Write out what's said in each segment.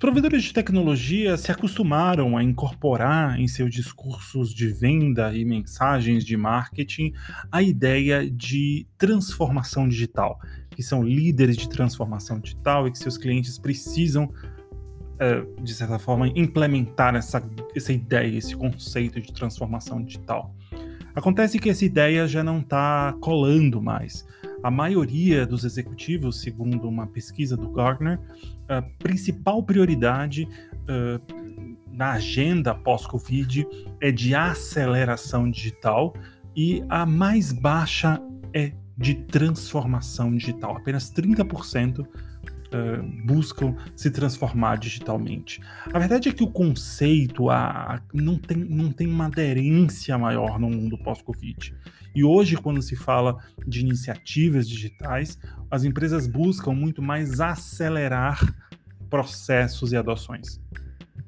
provedores de tecnologia se acostumaram a incorporar em seus discursos de venda e mensagens de marketing a ideia de transformação digital, que são líderes de transformação digital e que seus clientes precisam, eh, de certa forma, implementar essa, essa ideia, esse conceito de transformação digital. Acontece que essa ideia já não está colando mais. A maioria dos executivos, segundo uma pesquisa do Gartner, a principal prioridade uh, na agenda pós-Covid é de aceleração digital e a mais baixa é de transformação digital. Apenas 30% Uh, buscam se transformar digitalmente. A verdade é que o conceito a, a, não, tem, não tem uma aderência maior no mundo pós-Covid. E hoje, quando se fala de iniciativas digitais, as empresas buscam muito mais acelerar processos e adoções.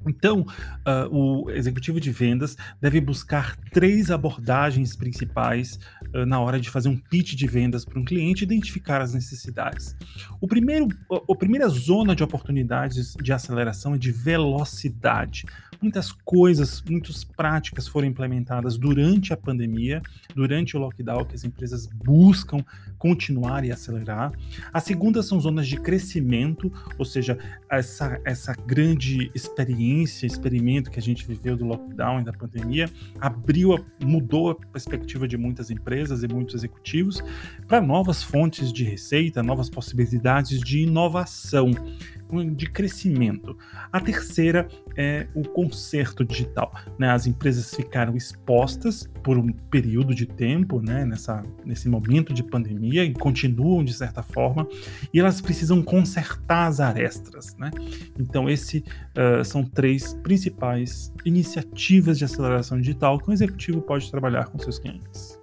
Então, uh, o executivo de vendas deve buscar três abordagens principais uh, na hora de fazer um pitch de vendas para um cliente e identificar as necessidades. O primeiro, a primeira zona de oportunidades de aceleração é de velocidade muitas coisas, muitas práticas foram implementadas durante a pandemia, durante o lockdown, que as empresas buscam continuar e acelerar. A segunda são zonas de crescimento, ou seja, essa, essa grande experiência, experimento que a gente viveu do lockdown e da pandemia, abriu, mudou a perspectiva de muitas empresas e muitos executivos para novas fontes de receita, novas possibilidades de inovação de crescimento. A terceira é o conserto digital. Né? As empresas ficaram expostas por um período de tempo, né? Nessa, nesse momento de pandemia, e continuam de certa forma, e elas precisam consertar as arestas. Né? Então, esses uh, são três principais iniciativas de aceleração digital que um executivo pode trabalhar com seus clientes.